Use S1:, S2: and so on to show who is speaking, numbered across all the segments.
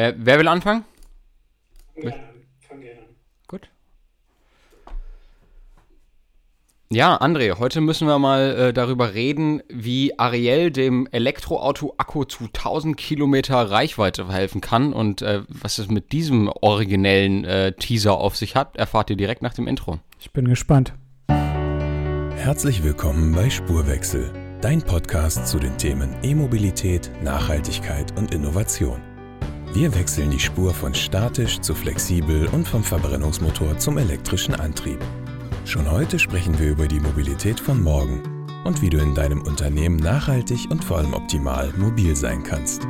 S1: Äh, wer will anfangen?
S2: Ja, fang gerne an.
S1: Gut. Ja, André, heute müssen wir mal äh, darüber reden, wie Ariel dem Elektroauto-Akku zu 1000 Kilometer Reichweite verhelfen kann und äh, was es mit diesem originellen äh, Teaser auf sich hat, erfahrt ihr direkt nach dem Intro.
S3: Ich bin gespannt.
S4: Herzlich willkommen bei Spurwechsel, dein Podcast zu den Themen E-Mobilität, Nachhaltigkeit und Innovation. Wir wechseln die Spur von statisch zu flexibel und vom Verbrennungsmotor zum elektrischen Antrieb. Schon heute sprechen wir über die Mobilität von morgen und wie du in deinem Unternehmen nachhaltig und vor allem optimal mobil sein kannst.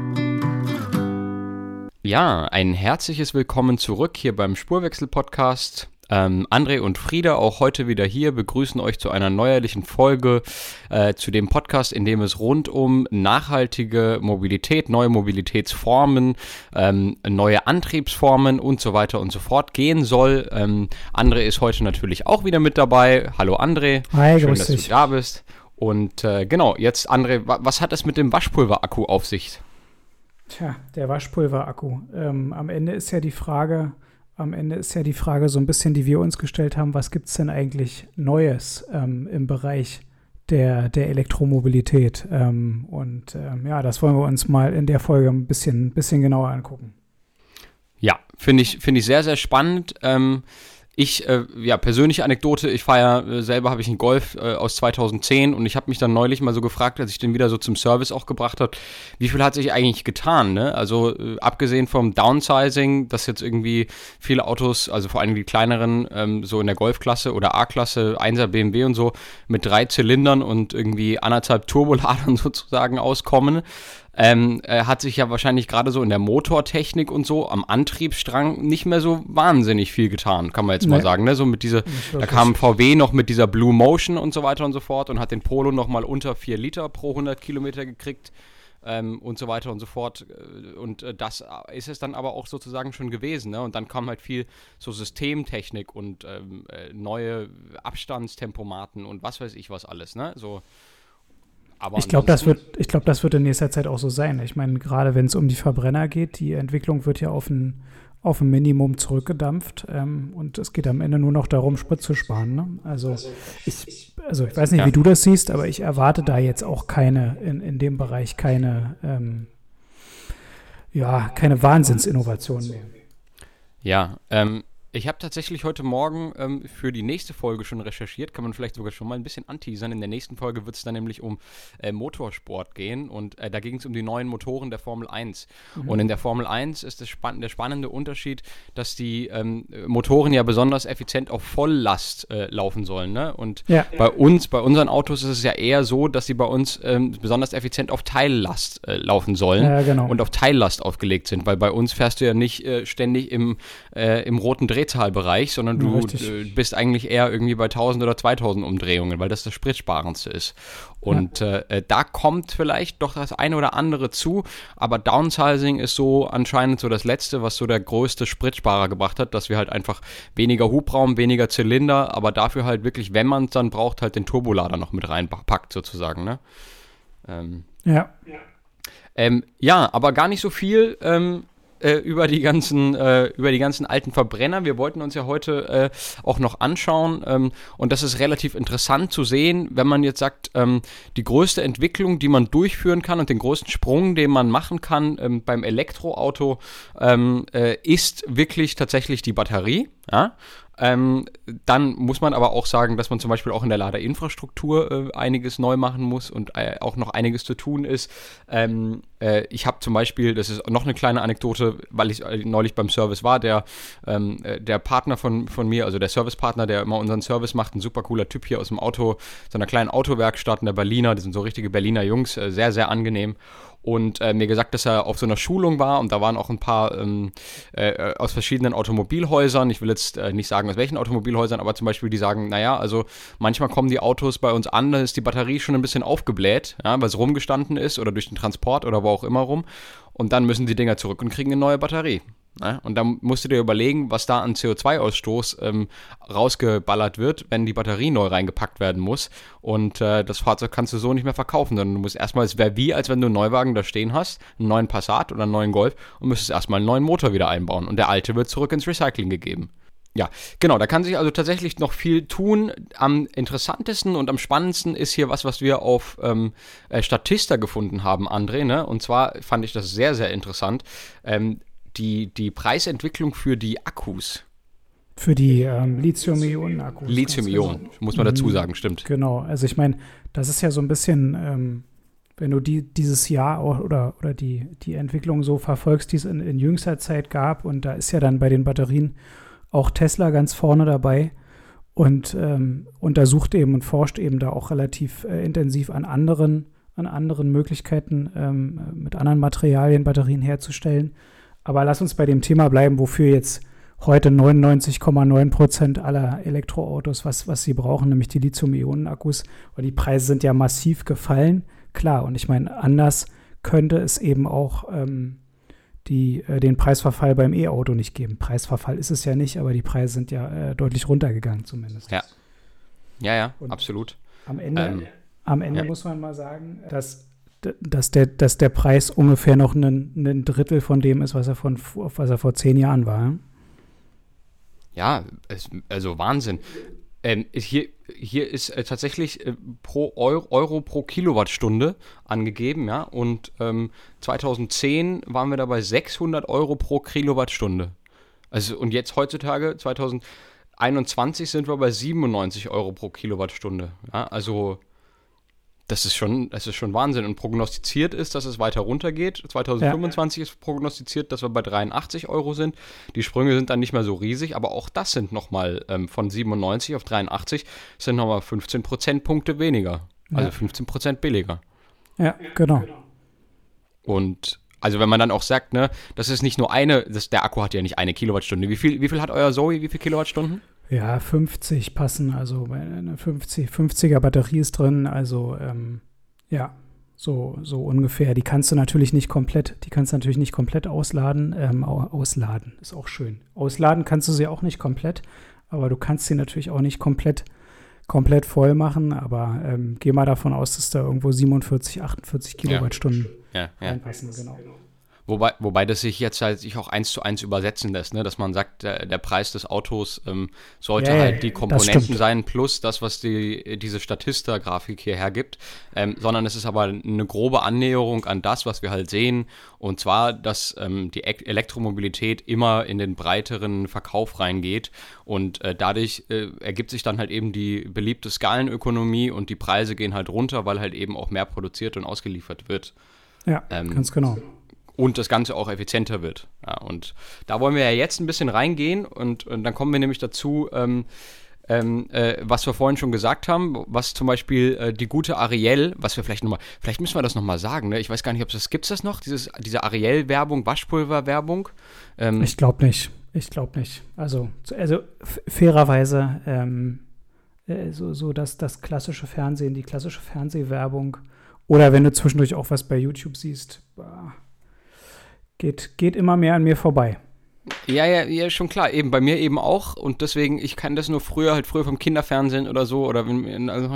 S1: Ja, ein herzliches Willkommen zurück hier beim Spurwechsel-Podcast. Ähm, André und Frieda auch heute wieder hier begrüßen euch zu einer neuerlichen Folge äh, zu dem Podcast, in dem es rund um nachhaltige Mobilität, neue Mobilitätsformen, ähm, neue Antriebsformen und so weiter und so fort gehen soll. Ähm, André ist heute natürlich auch wieder mit dabei. Hallo André.
S3: Hi,
S1: Schön, dass
S3: dich.
S1: du da bist. Und äh, genau, jetzt André, wa was hat es mit dem Waschpulverakku auf sich?
S3: Tja, der Waschpulverakku. Ähm, am Ende ist ja die Frage, am Ende ist ja die Frage so ein bisschen, die wir uns gestellt haben, was gibt es denn eigentlich Neues ähm, im Bereich der, der Elektromobilität? Ähm, und ähm, ja, das wollen wir uns mal in der Folge ein bisschen, bisschen genauer angucken.
S1: Ja, finde ich, finde ich sehr, sehr spannend. Ich, äh, ja, persönliche Anekdote, ich fahre ja äh, selber, habe ich einen Golf äh, aus 2010 und ich habe mich dann neulich mal so gefragt, als ich den wieder so zum Service auch gebracht habe, wie viel hat sich eigentlich getan, ne? Also äh, abgesehen vom Downsizing, dass jetzt irgendwie viele Autos, also vor allem die kleineren, ähm, so in der Golfklasse oder A-Klasse, 1er BMW und so, mit drei Zylindern und irgendwie anderthalb Turboladern sozusagen auskommen, ähm, äh, hat sich ja wahrscheinlich gerade so in der Motortechnik und so am Antriebsstrang nicht mehr so wahnsinnig viel getan, kann man jetzt mal
S3: Nee.
S1: sagen. Ne? So mit diese, da kam VW noch mit dieser Blue Motion und so weiter und so fort und hat den Polo noch mal unter 4 Liter pro 100 Kilometer gekriegt. Ähm, und so weiter und so fort. Äh, Und äh, das ist es dann aber auch sozusagen schon gewesen. Ne? Und dann kam halt viel so Systemtechnik und ähm, äh, neue Abstandstempomaten und was weiß ich was alles. Ne? So, aber
S3: Ich glaube, das wird, ich glaube, das wird in nächster Zeit auch so sein. Ich meine, gerade wenn es um die Verbrenner geht, die Entwicklung wird ja auf ein, auf ein Minimum zurückgedampft ähm, und es geht am Ende nur noch darum, Sprit zu sparen. Ne? Also, ich, also ich weiß nicht,
S1: Ja.
S3: wie du das siehst, aber ich erwarte da jetzt auch keine, in, in dem Bereich keine, ähm, ja, keine Wahnsinnsinnovation mehr.
S1: Ja, ähm, ich habe tatsächlich heute Morgen ähm, für die nächste Folge schon recherchiert, kann man vielleicht sogar schon mal ein bisschen anteasern. In der nächsten Folge wird es dann nämlich um äh, Motorsport gehen und äh, da ging es um die neuen Motoren der Formel 1. Und in der Formel 1 ist das spann der spannende Unterschied, dass die ähm, Motoren ja besonders effizient auf Volllast äh, laufen sollen. Ne? Und
S3: Ja.
S1: bei uns, bei unseren Autos ist es ja eher so, dass sie bei uns ähm, besonders effizient auf Teillast äh, laufen sollen
S3: Ja, genau.
S1: und auf Teillast aufgelegt sind, weil bei uns fährst du ja nicht äh, ständig im, äh, im roten Drehzahlbereich, sondern
S3: Ja,
S1: du
S3: richtig.
S1: äh, bist eigentlich eher irgendwie bei 1000 oder 2000 Umdrehungen, weil das das spritsparendste ist. Und äh, äh, da kommt vielleicht doch das eine oder andere zu, aber Downsizing ist so anscheinend so das Letzte, was so der größte Spritsparer gebracht hat, dass wir halt einfach weniger Hubraum, weniger Zylinder, aber dafür halt wirklich, wenn man es dann braucht, halt den Turbolader noch mit reinpackt sozusagen, ne? Ähm,
S3: Ja,
S1: ähm, ja, aber gar nicht so viel ähm, äh, über die ganzen äh, über die ganzen alten Verbrenner. Wir wollten uns ja heute äh, auch noch anschauen ähm, und das ist relativ interessant zu sehen, wenn man jetzt sagt, ähm, die größte Entwicklung, die man durchführen kann und den größten Sprung, den man machen kann ähm, beim Elektroauto, ähm, äh, ist wirklich tatsächlich die Batterie. Ja? Ähm, dann muss man aber auch sagen, dass man zum Beispiel auch in der Ladeinfrastruktur äh, einiges neu machen muss und äh, auch noch einiges zu tun ist. Ähm, äh, ich habe zum Beispiel, das ist noch eine kleine Anekdote, weil ich äh, neulich beim Service war, der, ähm, äh, der Partner von, von mir, also der Servicepartner, der immer unseren Service macht, ein super cooler Typ hier aus dem Auto, so einer kleinen Autowerkstatt in der Berliner, die sind so richtige Berliner Jungs, äh, sehr, sehr angenehm und äh, mir gesagt, dass er auf so einer Schulung war und da waren auch ein paar ähm, äh, aus verschiedenen Automobilhäusern. Ich will jetzt äh, nicht sagen, aus welchen Automobilhäusern, aber zum Beispiel die sagen, naja, also manchmal kommen die Autos bei uns an, da ist die Batterie schon ein bisschen aufgebläht, ja, weil es rumgestanden ist oder durch den Transport oder wo auch immer rum. und dann müssen die Dinger zurück und kriegen eine neue Batterie. Ne? Und dann musst du dir überlegen, was da an CO2-Ausstoß ähm, rausgeballert wird, wenn die Batterie neu reingepackt werden muss. Und äh, das Fahrzeug kannst du so nicht mehr verkaufen, sondern du musst erstmal, es wäre wie, als wenn du einen Neuwagen da stehen hast, einen neuen Passat oder einen neuen Golf und müsstest erstmal einen neuen Motor wieder einbauen. Und der alte wird zurück ins Recycling gegeben. Ja, genau, da kann sich also tatsächlich noch viel tun. Am interessantesten und am spannendsten ist hier was, was wir auf ähm, äh, Statista gefunden haben, André. Ne? Und zwar fand ich das sehr, sehr interessant. Ähm, die, die Preisentwicklung für die Akkus.
S3: Für die ähm, Lithium-Ionen-Akkus.
S1: Lithium-Ionen, genau. muss man dazu mhm. sagen, stimmt.
S3: Genau, also ich meine, das ist ja so ein bisschen, ähm, wenn du die, dieses Jahr oder, oder die, die Entwicklung so verfolgst, die es in, in jüngster Zeit gab, und da ist ja dann bei den Batterien auch Tesla ganz vorne dabei und ähm, untersucht eben und forscht eben da auch relativ äh, intensiv an anderen, an anderen Möglichkeiten, ähm, mit anderen Materialien Batterien herzustellen. Aber lass uns bei dem Thema bleiben, wofür jetzt heute 99,9 Prozent aller Elektroautos, was, was sie brauchen, nämlich die Lithium-Ionen-Akkus. Und die Preise sind ja massiv gefallen. Klar, und ich meine, anders könnte es eben auch ähm, die, äh, den Preisverfall beim E-Auto nicht geben. Preisverfall ist es ja nicht, aber die Preise sind ja äh, deutlich runtergegangen zumindest.
S1: Ja. Ja, ja, und absolut.
S3: Am Ende, ähm, am Ende ja. muss man mal sagen, dass, dass, der, dass der Preis ungefähr noch ein, ein Drittel von dem ist, was er, von, was er vor zehn Jahren war.
S1: Ja, es, also Wahnsinn. Ähm, hier, hier ist äh, tatsächlich äh, pro Euro, Euro, pro Kilowattstunde angegeben, ja. Und ähm, 2010 waren wir da bei 600 Euro pro Kilowattstunde. Also, und jetzt heutzutage, 2021, sind wir bei 97 Euro pro Kilowattstunde. Ja, also das ist schon, das ist schon Wahnsinn. Und prognostiziert ist, dass es weiter runtergeht. 2025 ja. ist prognostiziert, dass wir bei 83 Euro sind. Die Sprünge sind dann nicht mehr so riesig, aber auch das sind nochmal ähm, von 97 auf 83 sind nochmal 15 Prozentpunkte weniger. Also ja. 15 Prozent billiger.
S3: Ja, genau.
S1: Und also wenn man dann auch sagt, ne, das ist nicht nur eine, das, der Akku hat ja nicht eine Kilowattstunde. Wie viel, wie viel hat euer Zoe? Wie viele Kilowattstunden?
S3: Ja, 50 passen, also eine 50, 50er Batterie ist drin, also ähm, ja, so, so ungefähr. Die kannst du natürlich nicht komplett, die kannst du natürlich nicht komplett ausladen. Ähm, ausladen ist auch schön. Ausladen kannst du sie auch nicht komplett, aber du kannst sie natürlich auch nicht komplett, komplett voll machen. Aber ähm, geh mal davon aus, dass da irgendwo 47, 48 Kilowattstunden
S1: ja. Ja, ja. reinpassen, genau. Wobei, wobei das sich jetzt halt sich auch eins zu eins übersetzen lässt, ne? dass man sagt, der, der Preis des Autos ähm, sollte yeah, halt die Komponenten sein plus das, was die, diese Statista-Grafik hier hergibt, ähm, sondern es ist aber eine grobe Annäherung an das, was wir halt sehen, und zwar, dass ähm, die e Elektromobilität immer in den breiteren Verkauf reingeht. Und äh, dadurch äh, ergibt sich dann halt eben die beliebte Skalenökonomie und die Preise gehen halt runter, weil halt eben auch mehr produziert und ausgeliefert wird.
S3: Ja, ähm, ganz genau
S1: und das Ganze auch effizienter wird. Ja, und da wollen wir ja jetzt ein bisschen reingehen und, und dann kommen wir nämlich dazu, ähm, ähm, äh, was wir vorhin schon gesagt haben, was zum Beispiel äh, die gute Ariel, was wir vielleicht nochmal, vielleicht müssen wir das nochmal sagen, ne? ich weiß gar nicht, ob es das, gibt das noch, dieses, diese Ariel-Werbung, Waschpulver-Werbung?
S3: Ähm, ich glaube nicht, ich glaube nicht. Also, also fairerweise, ähm, äh, so, so dass das klassische Fernsehen, die klassische Fernsehwerbung oder wenn du zwischendurch auch was bei YouTube siehst, bah, geht, geht immer mehr an mir vorbei.
S1: Ja, ja, ja, schon klar. Eben bei mir eben auch. Und deswegen, ich kann das nur früher, halt früher vom Kinderfernsehen oder so, oder wenn, also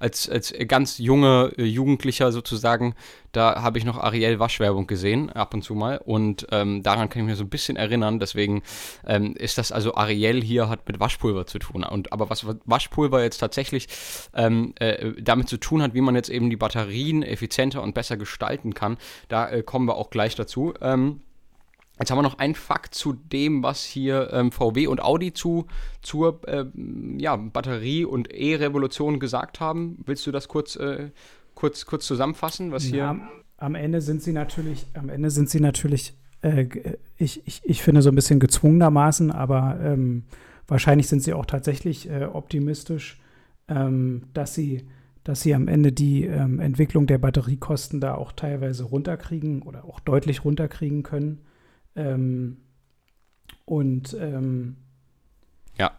S1: als, als ganz junge äh, Jugendlicher sozusagen, da habe ich noch Ariel Waschwerbung gesehen, ab und zu mal. Und ähm, daran kann ich mich so ein bisschen erinnern. Deswegen ähm, ist das also Ariel hier hat mit Waschpulver zu tun. Und aber was Waschpulver jetzt tatsächlich ähm, äh, damit zu tun hat, wie man jetzt eben die Batterien effizienter und besser gestalten kann, da äh, kommen wir auch gleich dazu. Ähm, Jetzt haben wir noch einen Fakt zu dem, was hier ähm, VW und Audi zu, zur äh, ja, Batterie- und E-Revolution gesagt haben. Willst du das kurz, äh, kurz, kurz zusammenfassen, was hier. Ja,
S3: am Ende sind sie natürlich, am Ende sind sie natürlich, äh, ich, ich, ich finde so ein bisschen gezwungenermaßen, aber ähm, wahrscheinlich sind sie auch tatsächlich äh, optimistisch, ähm, dass sie dass sie am Ende die ähm, Entwicklung der Batteriekosten da auch teilweise runterkriegen oder auch deutlich runterkriegen können. Ähm, und ähm,
S1: ja,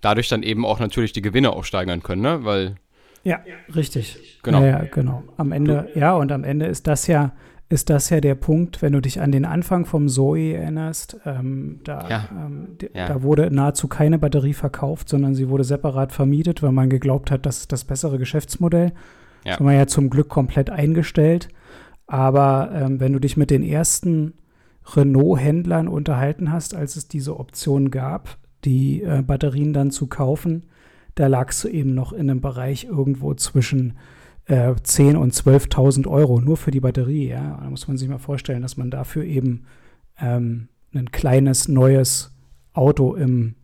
S1: dadurch dann eben auch natürlich die Gewinne auch steigern können, ne? Weil
S3: ja, richtig. Genau. Ja, ja, genau. Am Ende, ja, und am Ende ist das ja, ist das ja der Punkt, wenn du dich an den Anfang vom Zoe erinnerst, ähm, da,
S1: Ja.
S3: ähm, da wurde nahezu keine Batterie verkauft, sondern sie wurde separat vermietet, weil man geglaubt hat, das ist das bessere Geschäftsmodell. Das haben wir ja zum Glück komplett eingestellt. Aber ähm, wenn du dich mit den ersten Renault-Händlern unterhalten hast, als es diese Option gab, die äh, Batterien dann zu kaufen, da lagst du eben noch in einem Bereich irgendwo zwischen äh, 10.000 und 12.000 Euro nur für die Batterie. Ja? Da muss man sich mal vorstellen, dass man dafür eben ähm, ein kleines neues Auto im,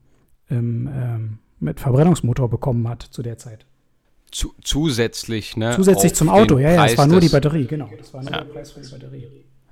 S3: im, ähm, mit Verbrennungsmotor bekommen hat zu der Zeit.
S1: Zu, zusätzlich, ne?
S3: Zusätzlich zum Auto, ja, ja, das war nur die Batterie, genau. Das war nur
S1: Ja.
S3: der Preis für die Batterie.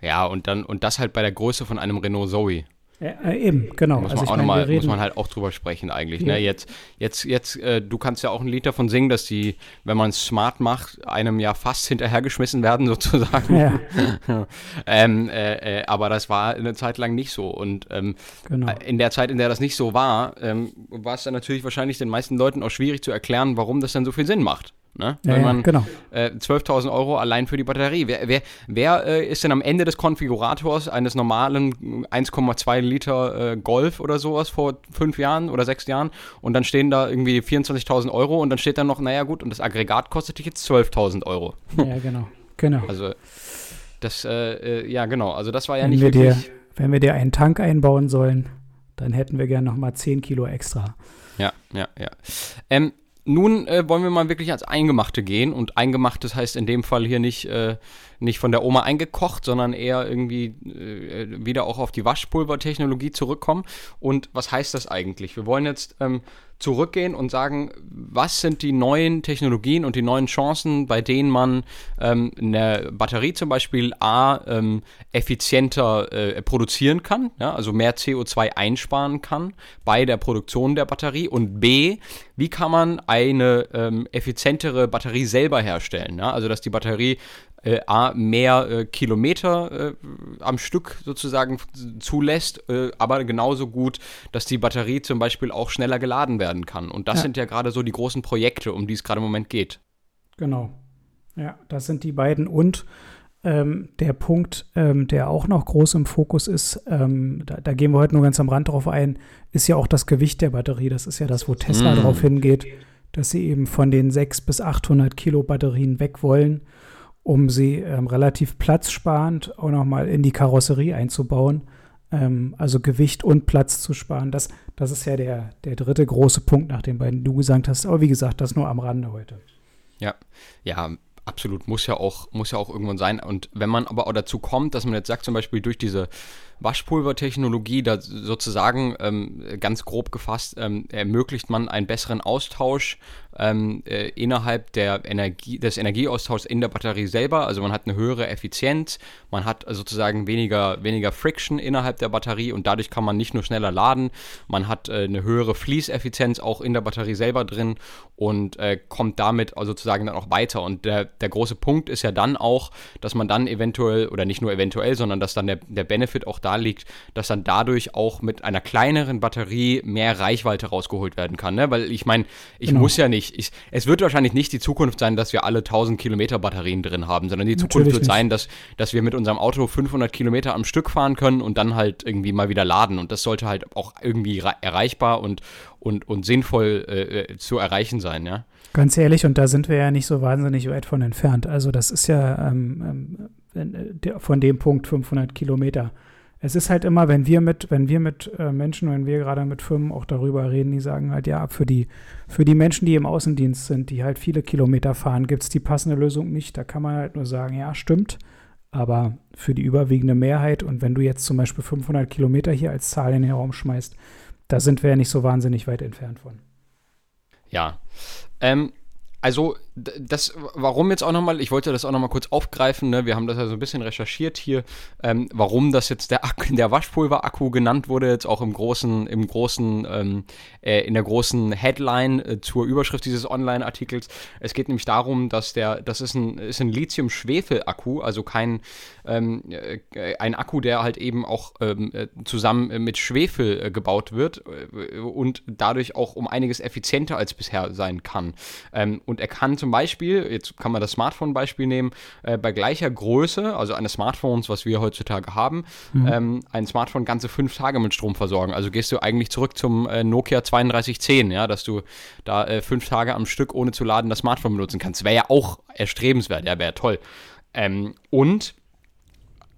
S1: Ja, und dann, und das halt bei der Größe von einem Renault Zoe.
S3: Ja, äh, eben, genau.
S1: Muss
S3: also
S1: man
S3: ich
S1: auch
S3: meine,
S1: mal, muss man halt auch drüber sprechen eigentlich.
S3: Ja.
S1: Ne? Jetzt, jetzt, jetzt, äh, du kannst ja auch ein Lied davon singen, dass die, wenn man es smart macht, einem ja fast hinterhergeschmissen werden sozusagen.
S3: ja,
S1: ähm, äh, äh, aber das war eine Zeit lang nicht so. Und ähm,
S3: genau.
S1: in der Zeit, in der das nicht so war, ähm, war es dann natürlich wahrscheinlich den meisten Leuten auch schwierig zu erklären, warum das dann so viel Sinn macht. Ne?
S3: Ja,
S1: Wenn
S3: ja,
S1: man
S3: genau.
S1: äh, 12.000 Euro allein für die Batterie. Wer, wer, wer äh, ist denn am Ende des Konfigurators eines normalen 1,2 Liter äh, Golf oder sowas vor fünf Jahren oder sechs Jahren und dann stehen da irgendwie 24.000 Euro und dann steht dann noch, naja gut, und das Aggregat kostet dich jetzt 12.000 Euro.
S3: Ja, genau. Genau.
S1: Also das, äh, äh, ja genau, also das war ja
S3: wenn,
S1: nicht
S3: wir dir, wenn wir dir einen Tank einbauen sollen, dann hätten wir gern nochmal 10 Kilo extra.
S1: Ja, ja, ja. Ähm, nun äh, wollen wir mal wirklich ans Eingemachte gehen und Eingemachtes heißt in dem Fall hier nicht, äh, nicht von der Oma eingekocht, sondern eher irgendwie äh, wieder auch auf die Waschpulvertechnologie zurückkommen. Und was heißt das eigentlich? Wir wollen jetzt ähm, zurückgehen und sagen, was sind die neuen Technologien und die neuen Chancen, bei denen man ähm, eine Batterie zum Beispiel A ähm, effizienter äh, produzieren kann, ja, also mehr CO2 einsparen kann bei der Produktion der Batterie und B, wie kann man eine ähm, effizientere Batterie selber herstellen, ja, also dass die Batterie äh, A, mehr äh, Kilometer äh, am Stück sozusagen zulässt, äh, aber genauso gut, dass die Batterie zum Beispiel auch schneller geladen werden kann. Und das
S3: Ja.
S1: sind ja gerade so die großen Projekte, um die es gerade im Moment geht.
S3: Genau. Ja, das sind die beiden. Und ähm, der Punkt, ähm, der auch noch groß im Fokus ist, ähm, da, da gehen wir heute nur ganz am Rand drauf ein, ist ja auch das Gewicht der Batterie. Das ist ja das, wo Tesla
S1: Mm.
S3: drauf hingeht, dass sie eben von den 600 bis 800 Kilo Batterien weg wollen, um sie ähm, relativ platzsparend auch nochmal in die Karosserie einzubauen. Ähm, also Gewicht und Platz zu sparen. Das, das ist ja der, der dritte große Punkt nach den beiden, du gesagt hast. Aber wie gesagt, das nur am Rande heute.
S1: Ja, ja, absolut. Muss ja auch, muss ja auch irgendwann sein. Und wenn man aber auch dazu kommt, dass man jetzt sagt, zum Beispiel durch diese Waschpulvertechnologie, da sozusagen ähm, ganz grob gefasst, ähm, ermöglicht man einen besseren Austausch ähm, äh, innerhalb der Energie, des Energieaustauschs in der Batterie selber. Also man hat eine höhere Effizienz, man hat sozusagen weniger, weniger Friction innerhalb der Batterie und dadurch kann man nicht nur schneller laden, man hat äh, eine höhere Fließeffizienz auch in der Batterie selber drin und äh, kommt damit sozusagen dann auch weiter. Und der, der große Punkt ist ja dann auch, dass man dann eventuell, oder nicht nur eventuell, sondern dass dann der, der Benefit auch da liegt, dass dann dadurch auch mit einer kleineren Batterie mehr Reichweite rausgeholt werden kann. Ne? Weil ich meine, ich
S3: Genau.
S1: muss ja nicht, ich, es wird wahrscheinlich nicht die Zukunft sein, dass wir alle 1000 Kilometer Batterien drin haben, sondern die Zukunft
S3: Natürlich
S1: wird
S3: nicht.
S1: sein, dass, dass wir mit unserem Auto 500 Kilometer am Stück fahren können und dann halt irgendwie mal wieder laden. Und das sollte halt auch irgendwie erreichbar und, und, und sinnvoll äh, äh, zu erreichen sein, ja.
S3: Ganz ehrlich, und da sind wir ja nicht so wahnsinnig weit von entfernt. Also das ist ja ähm, ähm, äh, von dem Punkt 500 Kilometer. Es ist halt immer, wenn wir mit, wenn wir mit äh, Menschen, wenn wir gerade mit Firmen auch darüber reden, die sagen halt, ja, für die, für die Menschen, die im Außendienst sind, die halt viele Kilometer fahren, gibt es die passende Lösung nicht. Da kann man halt nur sagen, ja, stimmt. Aber für die überwiegende Mehrheit, und wenn du jetzt zum Beispiel 500 Kilometer hier als Zahl in den Raum schmeißt, da sind wir ja nicht so wahnsinnig weit entfernt von.
S1: Ja. Ähm, also, das, warum jetzt auch nochmal, ich wollte das auch nochmal kurz aufgreifen, ne? wir haben das ja so ein bisschen recherchiert hier, ähm, warum das jetzt der, Akku, der Waschpulverakku genannt wurde, jetzt auch im großen, im großen, ähm, äh, in der großen Headline äh, zur Überschrift dieses Online-Artikels. Es geht nämlich darum, dass der, das ist ein, ist ein Lithium-Schwefel-Akku, also kein, ähm, äh, ein Akku, der halt eben auch ähm, äh, zusammen äh, mit Schwefel äh, gebaut wird und dadurch auch um einiges effizienter als bisher sein kann. Ähm, und er kann zum Beispiel, jetzt kann man das Smartphone-Beispiel nehmen, äh, bei gleicher Größe, also eines Smartphones, was wir heutzutage haben, mhm. ähm, ein Smartphone ganze fünf Tage mit Strom versorgen. Also gehst du eigentlich zurück zum äh, Nokia 3210, ja, dass du da äh, fünf Tage am Stück ohne zu laden das Smartphone benutzen kannst. Wäre ja auch erstrebenswert, ja, wäre toll. Ähm, und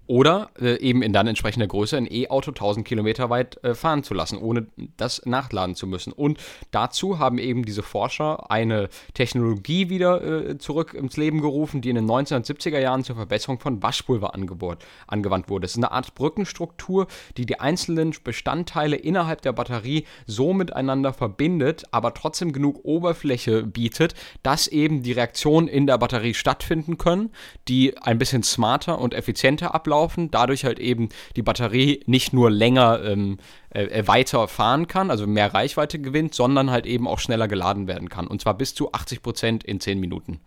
S1: oder äh, eben in dann entsprechender Größe ein E-Auto 1000 Kilometer weit äh, fahren zu lassen, ohne das nachladen zu müssen. Und dazu haben eben diese Forscher eine Technologie wieder äh, zurück ins Leben gerufen, die in den 1970er Jahren zur Verbesserung von Waschpulver angewandt wurde. Es ist eine Art Brückenstruktur, die die einzelnen Bestandteile innerhalb der Batterie so miteinander verbindet, aber trotzdem genug Oberfläche bietet, dass eben die Reaktionen in der Batterie stattfinden können, die ein bisschen smarter und effizienter ablaufen laufen, dadurch halt eben die Batterie nicht nur länger ähm, äh, weiter fahren kann, also mehr Reichweite gewinnt, sondern halt eben auch schneller geladen werden kann. Und zwar bis zu 80 Prozent in 10 Minuten.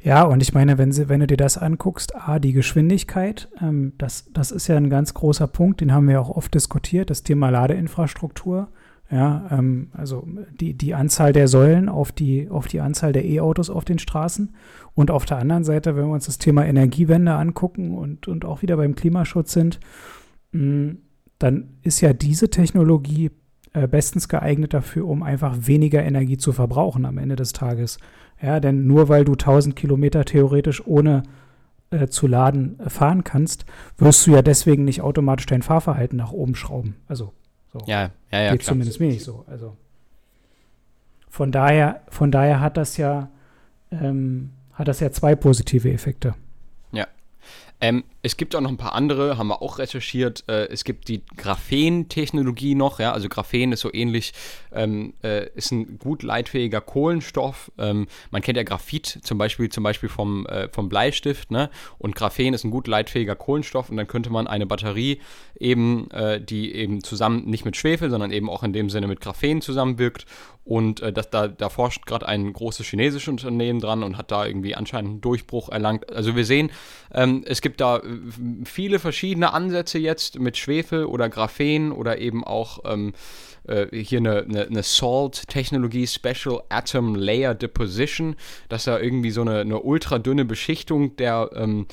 S3: Ja, und ich meine, wenn, sie, wenn du dir das anguckst, A, die Geschwindigkeit, ähm, das, das ist ja ein ganz großer Punkt, den haben wir auch oft diskutiert, das Thema Ladeinfrastruktur. Ja, ähm, also die, die Anzahl der Säulen auf die, auf die Anzahl der E-Autos auf den Straßen. Und auf der anderen Seite, wenn wir uns das Thema Energiewende angucken und, und auch wieder beim Klimaschutz sind, mh, mm, dann ist ja diese Technologie äh, bestens geeignet dafür, um einfach weniger Energie zu verbrauchen am Ende des Tages. Ja, denn nur weil du 1000 Kilometer theoretisch ohne äh, zu laden äh, fahren kannst, wirst du ja deswegen nicht automatisch dein Fahrverhalten nach oben schrauben. Also so.
S1: Ja, ja, ja.
S3: Geht klar. zumindest mir nicht so. Also von daher, von daher hat das ja, ähm, hat das ja zwei positive Effekte.
S1: Ähm, es gibt auch noch ein paar andere, haben wir auch recherchiert. Äh, es gibt die Graphen-Technologie noch, ja, also Graphen ist so ähnlich, ähm, äh, ist ein gut leitfähiger Kohlenstoff. Ähm, man kennt ja Graphit zum Beispiel, zum Beispiel vom, äh, vom Bleistift, ne? Und Graphen ist ein gut leitfähiger Kohlenstoff und dann könnte man eine Batterie eben, äh, die eben zusammen nicht mit Schwefel, sondern eben auch in dem Sinne mit Graphen zusammenwirkt und äh, das, da, da forscht gerade ein großes chinesisches Unternehmen dran und hat da irgendwie anscheinend einen Durchbruch erlangt. Also wir sehen, ähm, es gibt da äh, viele verschiedene Ansätze jetzt mit Schwefel oder Graphen oder eben auch ähm, äh, hier eine, eine, eine Salt-Technologie, Special Atom Layer Deposition, dass da irgendwie so eine, eine ultradünne Beschichtung der, ähm,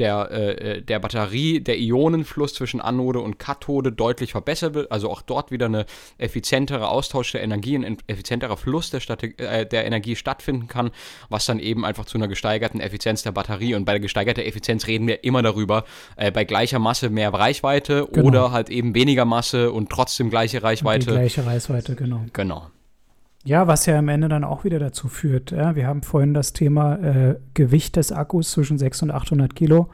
S1: der, äh, äh, der Batterie, der Ionenfluss zwischen Anode und Kathode deutlich verbessert wird, also auch dort wieder eine effizientere Austausch der Energie, ein effizienterer Fluss der, Stadt, äh, der Energie stattfinden kann, was dann eben einfach zu einer gesteigerten Effizienz der Batterie und bei der gesteigerten Effizienz reden wir immer darüber, äh, bei gleicher Masse mehr Reichweite genau. oder halt eben weniger Masse und trotzdem gleiche Reichweite. die
S3: gleiche Reichweite, genau.
S1: Genau.
S3: Ja, was ja am Ende dann auch wieder dazu führt. Ja, wir haben vorhin das Thema äh, Gewicht des Akkus zwischen 600 und 800 Kilo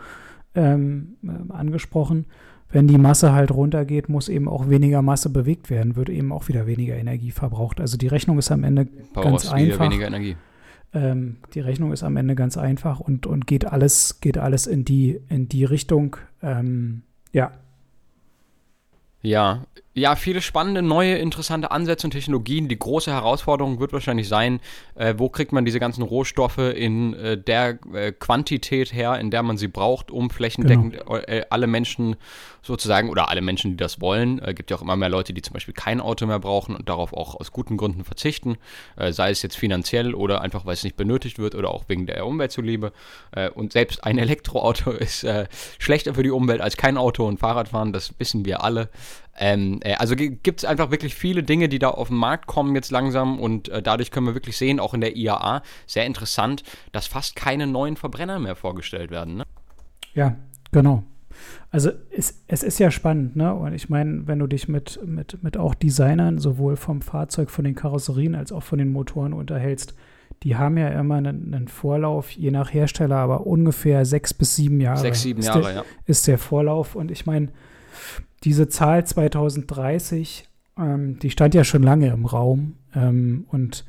S3: ähm, äh, angesprochen. Wenn die Masse halt runtergeht, muss eben auch weniger Masse bewegt werden, wird eben auch wieder weniger Energie verbraucht. Also die Rechnung ist am Ende Power ganz einfach.
S1: Weniger Energie.
S3: Ähm, die Rechnung ist am Ende ganz einfach und, und geht alles, geht alles in die, in die Richtung. Ähm, ja.
S1: Ja, ja, viele spannende, neue, interessante Ansätze und Technologien. Die große Herausforderung wird wahrscheinlich sein, äh, wo kriegt man diese ganzen Rohstoffe in äh, der äh, Quantität her, in der man sie braucht, um flächendeckend genau. Äh, alle Menschen sozusagen, oder alle Menschen, die das wollen, äh, gibt ja auch immer mehr Leute, die zum Beispiel kein Auto mehr brauchen und darauf auch aus guten Gründen verzichten, äh, sei es jetzt finanziell oder einfach, weil es nicht benötigt wird oder auch wegen der Umwelt zuliebe. und selbst ein Elektroauto ist schlechter für die Umwelt als kein Auto und Fahrradfahren, das wissen wir alle. Ähm, äh, also gibt es einfach wirklich viele Dinge, die da auf den Markt kommen jetzt langsam und äh, dadurch können wir wirklich sehen, auch in der IAA, sehr interessant, dass fast keine neuen Verbrenner mehr vorgestellt werden. Ne?
S3: Ja, genau. Also es, es ist ja spannend, ne? Und ich meine, wenn du dich mit, mit, mit auch Designern sowohl vom Fahrzeug, von den Karosserien als auch von den Motoren unterhältst, die haben ja immer einen, einen, Vorlauf, je nach Hersteller, aber ungefähr sechs bis sieben Jahre.
S1: Sechs, sieben Jahre, der, ja.
S3: Ist der Vorlauf. Und ich meine, diese Zahl 2030, ähm, die stand ja schon lange im Raum. Ähm, und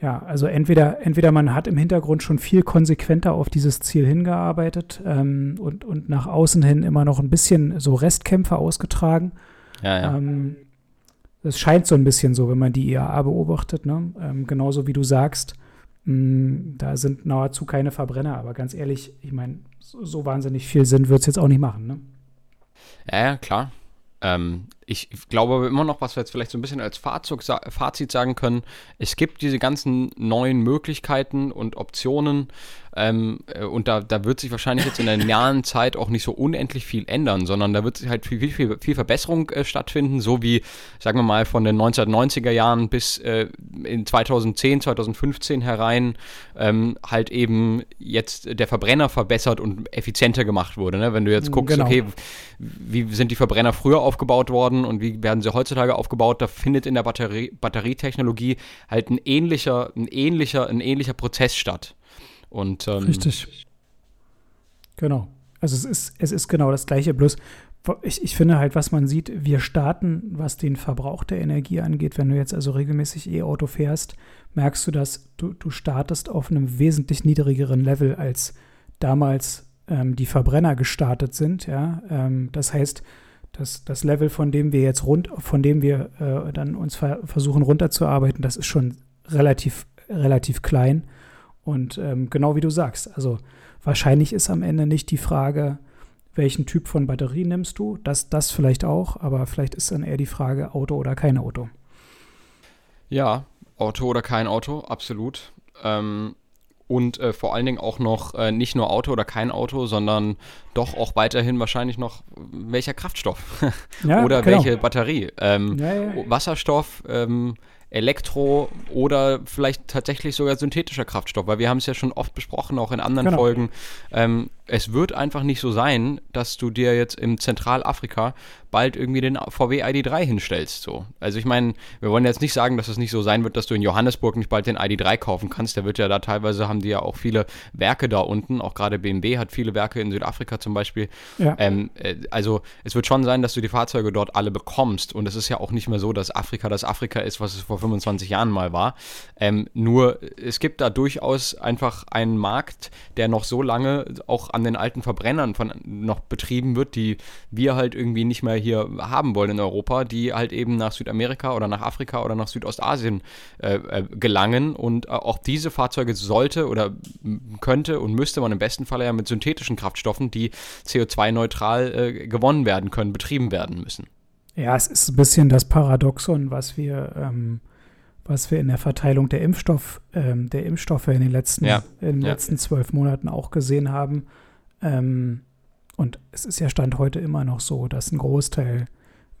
S3: ja, also entweder, entweder man hat im Hintergrund schon viel konsequenter auf dieses Ziel hingearbeitet ähm, und, und nach außen hin immer noch ein bisschen so Restkämpfe ausgetragen.
S1: Ja, ja. Ähm,
S3: es scheint so ein bisschen so, wenn man die IAA beobachtet, ne? Ähm, genauso wie du sagst, mm, da sind nahezu keine Verbrenner, aber ganz ehrlich, ich meine, so, so, wahnsinnig viel Sinn wird es jetzt auch nicht machen, ne?
S1: Ja, ja, klar. Ähm, ich glaube immer noch, was wir jetzt vielleicht so ein bisschen als Fazit, sagen können, es gibt diese ganzen neuen Möglichkeiten und Optionen, ähm, äh, und da, da wird sich wahrscheinlich jetzt in der nahen Zeit auch nicht so unendlich viel ändern, sondern da wird sich halt viel, viel, viel Verbesserung äh, stattfinden, so wie, sagen wir mal, von den 1990er Jahren bis äh, in 2010, 2015 herein ähm, halt eben jetzt der Verbrenner verbessert und effizienter gemacht wurde. Ne? Wenn du jetzt guckst, genau. okay, wie sind die Verbrenner früher aufgebaut worden und wie werden sie heutzutage aufgebaut, da findet in der Batterie, Batterietechnologie halt ein ähnlicher, ein ähnlicher, ein ähnlicher Prozess statt. Und, ähm,
S3: Richtig. Genau. Also es ist, es ist genau das Gleiche, bloß ich, ich finde halt, was man sieht, wir starten, was den Verbrauch der Energie angeht, wenn du jetzt also regelmäßig E-Auto fährst, merkst du, dass du, du startest auf einem wesentlich niedrigeren Level, als damals ähm, die Verbrenner gestartet sind. Ja? Ähm, das heißt, das, das Level, von dem wir jetzt rund, von dem wir äh, dann uns ver versuchen runterzuarbeiten, das ist schon relativ, relativ klein. Und ähm, genau wie du sagst, also wahrscheinlich ist am Ende nicht die Frage, welchen Typ von Batterie nimmst du, das, das vielleicht auch, aber vielleicht ist dann eher die Frage Auto oder kein Auto.
S1: Ja, Auto oder kein Auto, absolut. Ähm, und äh, vor allen Dingen auch noch äh, nicht nur Auto oder kein Auto, sondern doch auch weiterhin wahrscheinlich noch welcher Kraftstoff ja, oder genau. welche Batterie. Ähm, ja, ja. Wasserstoff, ähm, Elektro oder vielleicht tatsächlich sogar synthetischer Kraftstoff, weil wir haben es ja schon oft besprochen, auch in anderen genau. Folgen. Ähm, es wird einfach nicht so sein, dass du dir jetzt im Zentralafrika bald irgendwie den VW ID3 hinstellst. So. Also ich meine, wir wollen jetzt nicht sagen, dass es nicht so sein wird, dass du in Johannesburg nicht bald den ID3 kaufen kannst. Der wird ja da teilweise, haben die ja auch viele Werke da unten. Auch gerade BMW hat viele Werke in Südafrika zum Beispiel. Ja. Ähm, äh, also es wird schon sein, dass du die Fahrzeuge dort alle bekommst. Und es ist ja auch nicht mehr so, dass Afrika das Afrika ist, was es vor 25 Jahren mal war. Ähm, nur es gibt da durchaus einfach einen Markt, der noch so lange auch an den alten Verbrennern von, noch betrieben wird, die wir halt irgendwie nicht mehr hier haben wollen in Europa, die halt eben nach Südamerika oder nach Afrika oder nach Südostasien äh, äh, gelangen. Und äh, auch diese Fahrzeuge sollte oder könnte und müsste man im besten Fall ja mit synthetischen Kraftstoffen, die CO2-neutral äh, gewonnen werden können, betrieben werden müssen.
S3: Ja, es ist ein bisschen das Paradoxon, was wir ähm, was wir in der Verteilung der Impfstoff, ähm, der Impfstoffe in den letzten, ja. in den ja. letzten zwölf Monaten auch gesehen haben. Ähm, und es ist ja Stand heute immer noch so, dass ein Großteil,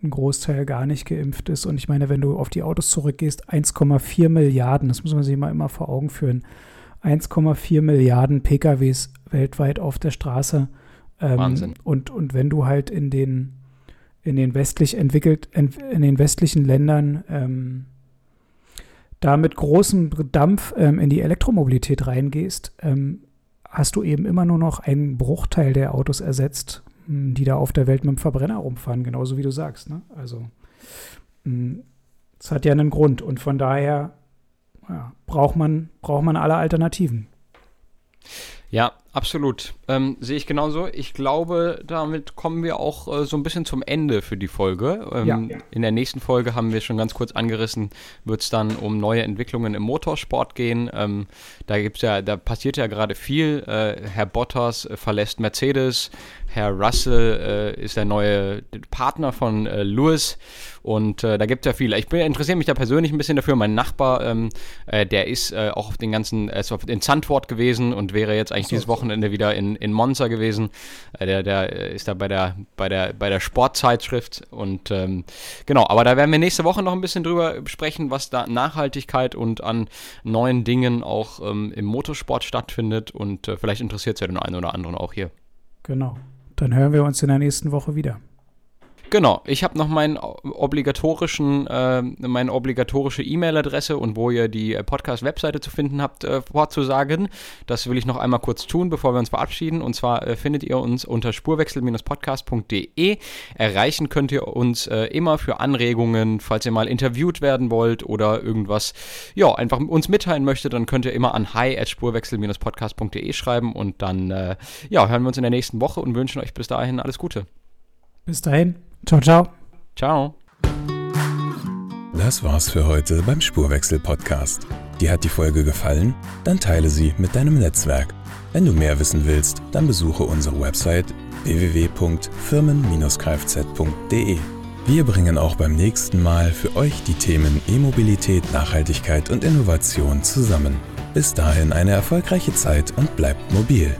S3: ein Großteil gar nicht geimpft ist. Und ich meine, wenn du auf die Autos zurückgehst, 1,4 Milliarden, das muss man sich mal immer vor Augen führen, 1,4 Milliarden PKWs weltweit auf der Straße. Ähm, Wahnsinn. Und, und wenn du halt in den, in den westlich entwickelt, in den westlichen Ländern ähm, da mit großem Dampf ähm, in die Elektromobilität reingehst, ähm, hast du eben immer nur noch einen Bruchteil der Autos ersetzt, hm, die da auf der Welt mit dem Verbrenner rumfahren, genauso wie du sagst. Ne? Also, hm, es hat ja einen Grund und von daher ja, braucht, man, braucht man alle Alternativen.
S1: Ja, absolut. Ähm, Sehe ich genauso. Ich glaube, damit kommen wir auch äh, so ein bisschen zum Ende für die Folge. Ähm, ja. In der nächsten Folge haben wir schon ganz kurz angerissen, wird es dann um neue Entwicklungen im Motorsport gehen. Ähm, da gibt's ja, da passiert ja gerade viel. Äh, Herr Bottas verlässt Mercedes, Herr Russell äh, ist der neue Partner von äh, Lewis und äh, da gibt es ja viele. Ich interessiere mich da persönlich ein bisschen dafür. Mein Nachbar, ähm, äh, der ist äh, auch auf den ganzen, äh, ist auf, in Zandvoort gewesen und wäre jetzt eigentlich so. dieses Wochenende wieder in, in Monza gewesen. der, der ist da bei der, bei der, bei der Sportzeitschrift und ähm, genau, aber da werden wir nächste Woche noch ein bisschen drüber sprechen, was da Nachhaltigkeit und an neuen Dingen auch ähm, im Motorsport stattfindet und vielleicht interessiert es ja den einen oder anderen auch hier.
S3: Genau. Dann hören wir uns in der nächsten Woche wieder.
S1: Genau, ich habe noch meinen obligatorischen, äh, meine obligatorische E-Mail-Adresse und wo ihr die äh, Podcast-Webseite zu finden habt, äh, vorzusagen. Das will ich noch einmal kurz tun, bevor wir uns verabschieden. Und zwar äh, findet ihr uns unter spurwechsel-podcast.de. Erreichen könnt ihr uns äh, immer für Anregungen, falls ihr mal interviewt werden wollt oder irgendwas, ja, einfach uns mitteilen möchtet, dann könnt ihr immer an hi@spurwechsel-podcast.de schreiben und dann, äh, ja, hören wir uns in der nächsten Woche und wünschen euch bis dahin alles Gute.
S3: Bis dahin. Ciao, ciao.
S1: Ciao.
S4: Das war's für heute beim Spurwechsel-Podcast. Dir hat die Folge gefallen? Dann teile sie mit deinem Netzwerk. Wenn du mehr wissen willst, dann besuche unsere Website www.firmen-kfz.de. Wir bringen auch beim nächsten Mal für euch die Themen E-Mobilität, Nachhaltigkeit und Innovation zusammen. Bis dahin eine erfolgreiche Zeit und bleibt mobil.